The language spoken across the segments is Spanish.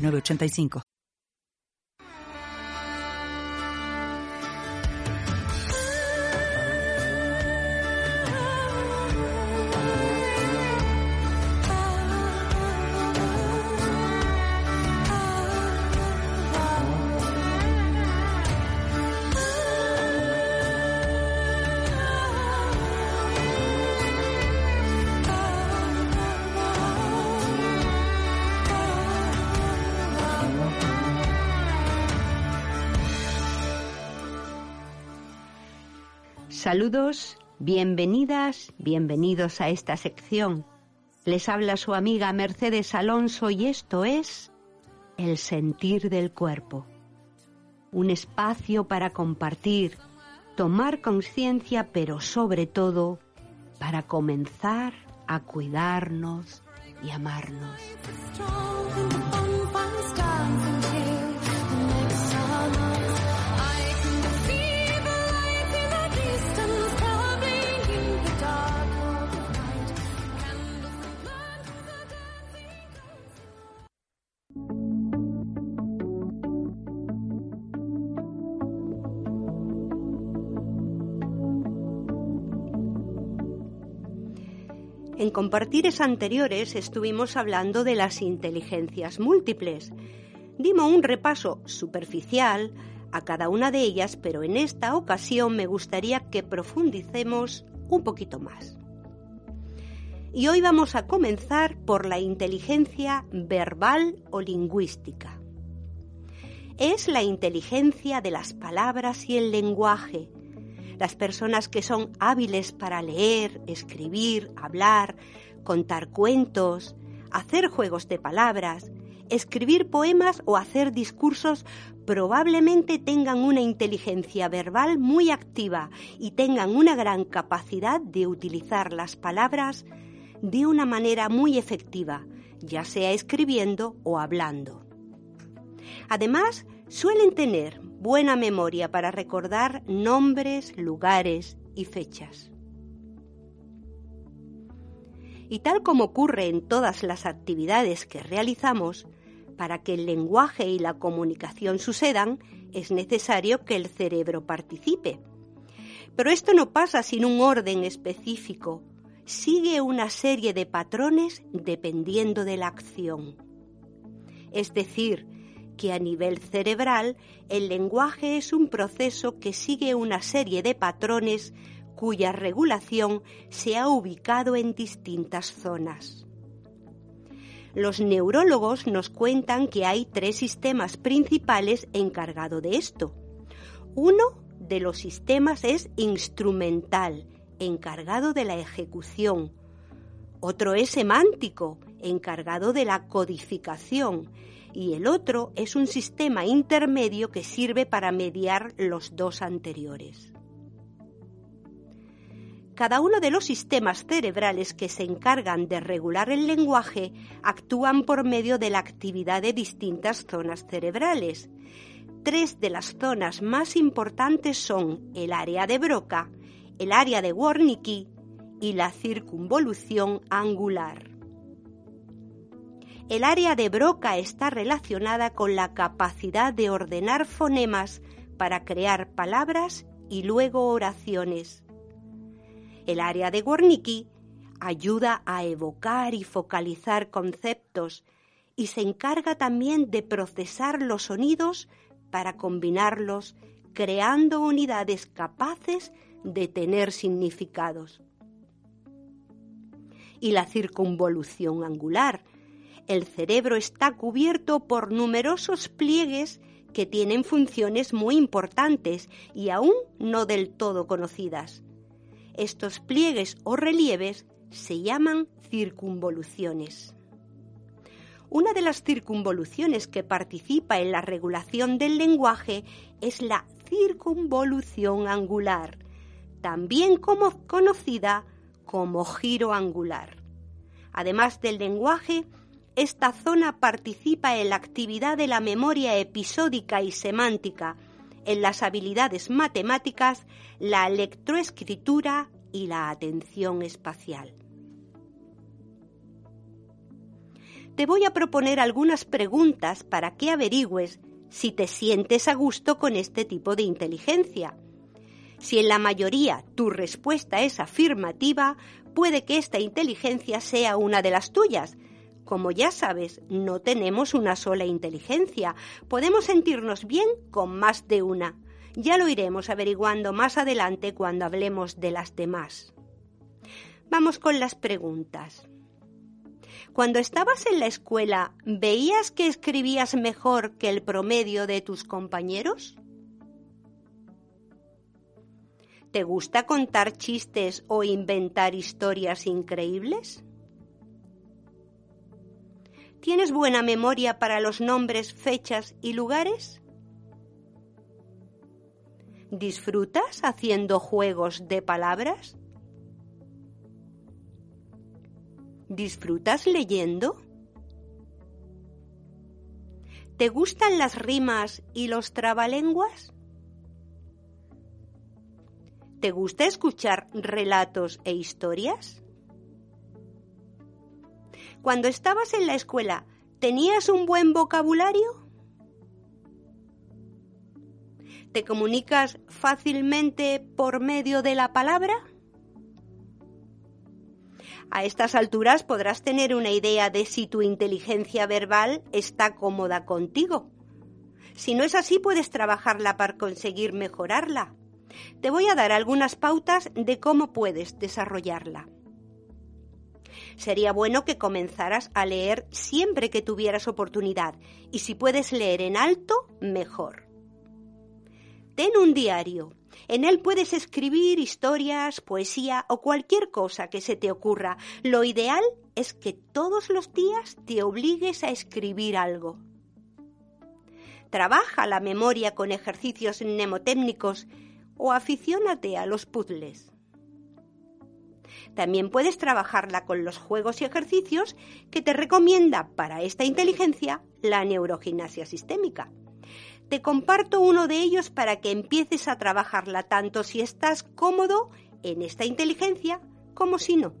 985. Saludos, bienvenidas, bienvenidos a esta sección. Les habla su amiga Mercedes Alonso y esto es El sentir del cuerpo. Un espacio para compartir, tomar conciencia, pero sobre todo para comenzar a cuidarnos y amarnos. En compartires anteriores estuvimos hablando de las inteligencias múltiples. Dimos un repaso superficial a cada una de ellas, pero en esta ocasión me gustaría que profundicemos un poquito más. Y hoy vamos a comenzar por la inteligencia verbal o lingüística. Es la inteligencia de las palabras y el lenguaje, las personas que son hábiles para leer, escribir, hablar, contar cuentos, hacer juegos de palabras, escribir poemas o hacer discursos probablemente tengan una inteligencia verbal muy activa y tengan una gran capacidad de utilizar las palabras de una manera muy efectiva, ya sea escribiendo o hablando. Además, suelen tener buena memoria para recordar nombres, lugares y fechas. Y tal como ocurre en todas las actividades que realizamos, para que el lenguaje y la comunicación sucedan, es necesario que el cerebro participe. Pero esto no pasa sin un orden específico, sigue una serie de patrones dependiendo de la acción. Es decir, que a nivel cerebral el lenguaje es un proceso que sigue una serie de patrones cuya regulación se ha ubicado en distintas zonas. Los neurólogos nos cuentan que hay tres sistemas principales encargados de esto. Uno de los sistemas es instrumental, encargado de la ejecución. Otro es semántico, encargado de la codificación y el otro es un sistema intermedio que sirve para mediar los dos anteriores. Cada uno de los sistemas cerebrales que se encargan de regular el lenguaje actúan por medio de la actividad de distintas zonas cerebrales. Tres de las zonas más importantes son el área de Broca, el área de Wernicke y la circunvolución angular. El área de Broca está relacionada con la capacidad de ordenar fonemas para crear palabras y luego oraciones. El área de Wernicke ayuda a evocar y focalizar conceptos y se encarga también de procesar los sonidos para combinarlos, creando unidades capaces de tener significados. Y la circunvolución angular el cerebro está cubierto por numerosos pliegues que tienen funciones muy importantes y aún no del todo conocidas. Estos pliegues o relieves se llaman circunvoluciones. Una de las circunvoluciones que participa en la regulación del lenguaje es la circunvolución angular, también conocida como giro angular. Además del lenguaje, esta zona participa en la actividad de la memoria episódica y semántica, en las habilidades matemáticas, la electroescritura y la atención espacial. te voy a proponer algunas preguntas para que averigües si te sientes a gusto con este tipo de inteligencia. Si en la mayoría tu respuesta es afirmativa, puede que esta inteligencia sea una de las tuyas. Como ya sabes, no tenemos una sola inteligencia. Podemos sentirnos bien con más de una. Ya lo iremos averiguando más adelante cuando hablemos de las demás. Vamos con las preguntas. Cuando estabas en la escuela, ¿veías que escribías mejor que el promedio de tus compañeros? ¿Te gusta contar chistes o inventar historias increíbles? ¿Tienes buena memoria para los nombres, fechas y lugares? ¿Disfrutas haciendo juegos de palabras? ¿Disfrutas leyendo? ¿Te gustan las rimas y los trabalenguas? ¿Te gusta escuchar relatos e historias? Cuando estabas en la escuela, ¿tenías un buen vocabulario? ¿Te comunicas fácilmente por medio de la palabra? A estas alturas podrás tener una idea de si tu inteligencia verbal está cómoda contigo. Si no es así, puedes trabajarla para conseguir mejorarla. Te voy a dar algunas pautas de cómo puedes desarrollarla. Sería bueno que comenzaras a leer siempre que tuvieras oportunidad y si puedes leer en alto, mejor. Ten un diario en él puedes escribir historias, poesía o cualquier cosa que se te ocurra. Lo ideal es que todos los días te obligues a escribir algo. Trabaja la memoria con ejercicios mnemotécnicos o aficiónate a los puzzles. También puedes trabajarla con los juegos y ejercicios que te recomienda para esta inteligencia la neurogimnasia sistémica. Te comparto uno de ellos para que empieces a trabajarla tanto si estás cómodo en esta inteligencia como si no.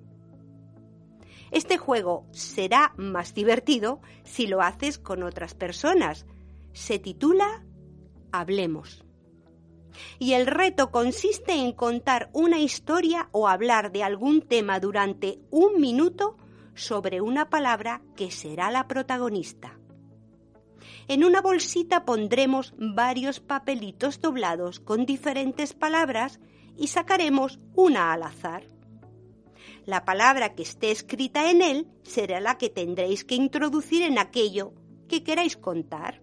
Este juego será más divertido si lo haces con otras personas. Se titula Hablemos. Y el reto consiste en contar una historia o hablar de algún tema durante un minuto sobre una palabra que será la protagonista. En una bolsita pondremos varios papelitos doblados con diferentes palabras y sacaremos una al azar. La palabra que esté escrita en él será la que tendréis que introducir en aquello que queráis contar.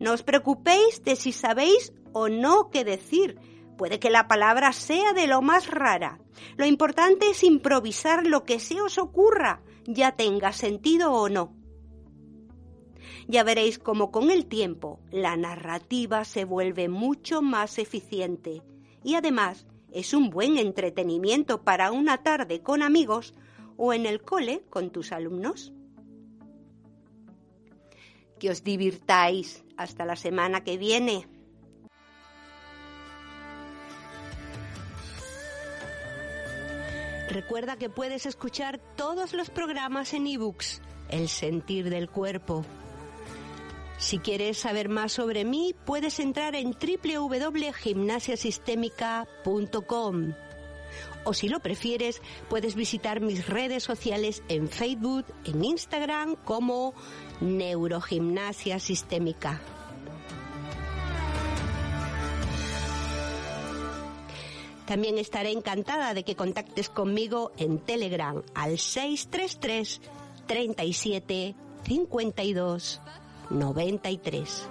No os preocupéis de si sabéis o no qué decir. Puede que la palabra sea de lo más rara. Lo importante es improvisar lo que se os ocurra, ya tenga sentido o no. Ya veréis cómo con el tiempo la narrativa se vuelve mucho más eficiente y además es un buen entretenimiento para una tarde con amigos o en el cole con tus alumnos. Que os divirtáis. Hasta la semana que viene. Recuerda que puedes escuchar todos los programas en ebooks. El sentir del cuerpo si quieres saber más sobre mí, puedes entrar en www.gimnasiasistémica.com. O si lo prefieres, puedes visitar mis redes sociales en Facebook, en Instagram como Neurogimnasia Sistémica. También estaré encantada de que contactes conmigo en Telegram al 633 37 52 93.